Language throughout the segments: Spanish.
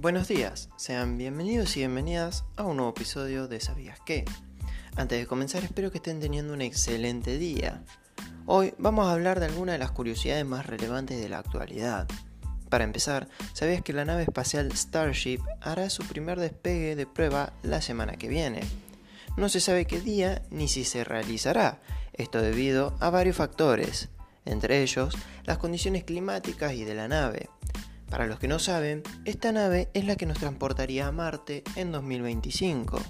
Buenos días, sean bienvenidos y bienvenidas a un nuevo episodio de ¿Sabías qué? Antes de comenzar espero que estén teniendo un excelente día. Hoy vamos a hablar de algunas de las curiosidades más relevantes de la actualidad. Para empezar, ¿sabías que la nave espacial Starship hará su primer despegue de prueba la semana que viene? No se sabe qué día ni si se realizará, esto debido a varios factores, entre ellos las condiciones climáticas y de la nave. Para los que no saben, esta nave es la que nos transportaría a Marte en 2025.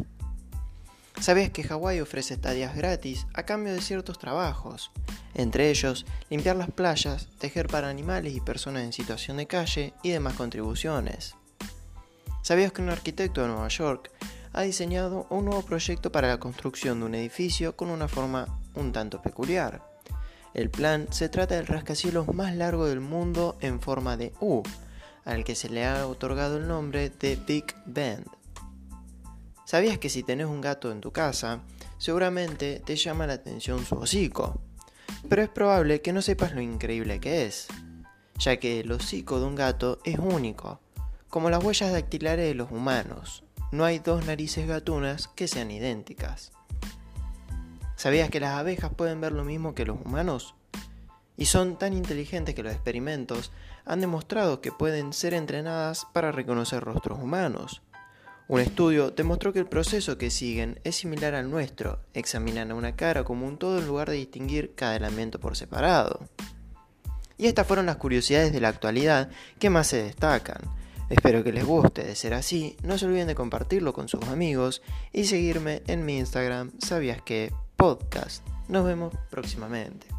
¿Sabías que Hawái ofrece estadías gratis a cambio de ciertos trabajos? Entre ellos, limpiar las playas, tejer para animales y personas en situación de calle y demás contribuciones. ¿Sabías que un arquitecto de Nueva York ha diseñado un nuevo proyecto para la construcción de un edificio con una forma un tanto peculiar? El plan se trata del rascacielos más largo del mundo en forma de U, al que se le ha otorgado el nombre de Big Bend. ¿Sabías que si tenés un gato en tu casa, seguramente te llama la atención su hocico? Pero es probable que no sepas lo increíble que es, ya que el hocico de un gato es único, como las huellas dactilares de los humanos. No hay dos narices gatunas que sean idénticas. ¿Sabías que las abejas pueden ver lo mismo que los humanos? Y son tan inteligentes que los experimentos han demostrado que pueden ser entrenadas para reconocer rostros humanos. Un estudio demostró que el proceso que siguen es similar al nuestro, examinan a una cara como un todo en lugar de distinguir cada elemento por separado. Y estas fueron las curiosidades de la actualidad que más se destacan. Espero que les guste, de ser así, no se olviden de compartirlo con sus amigos y seguirme en mi Instagram, sabías que podcast. Nos vemos próximamente.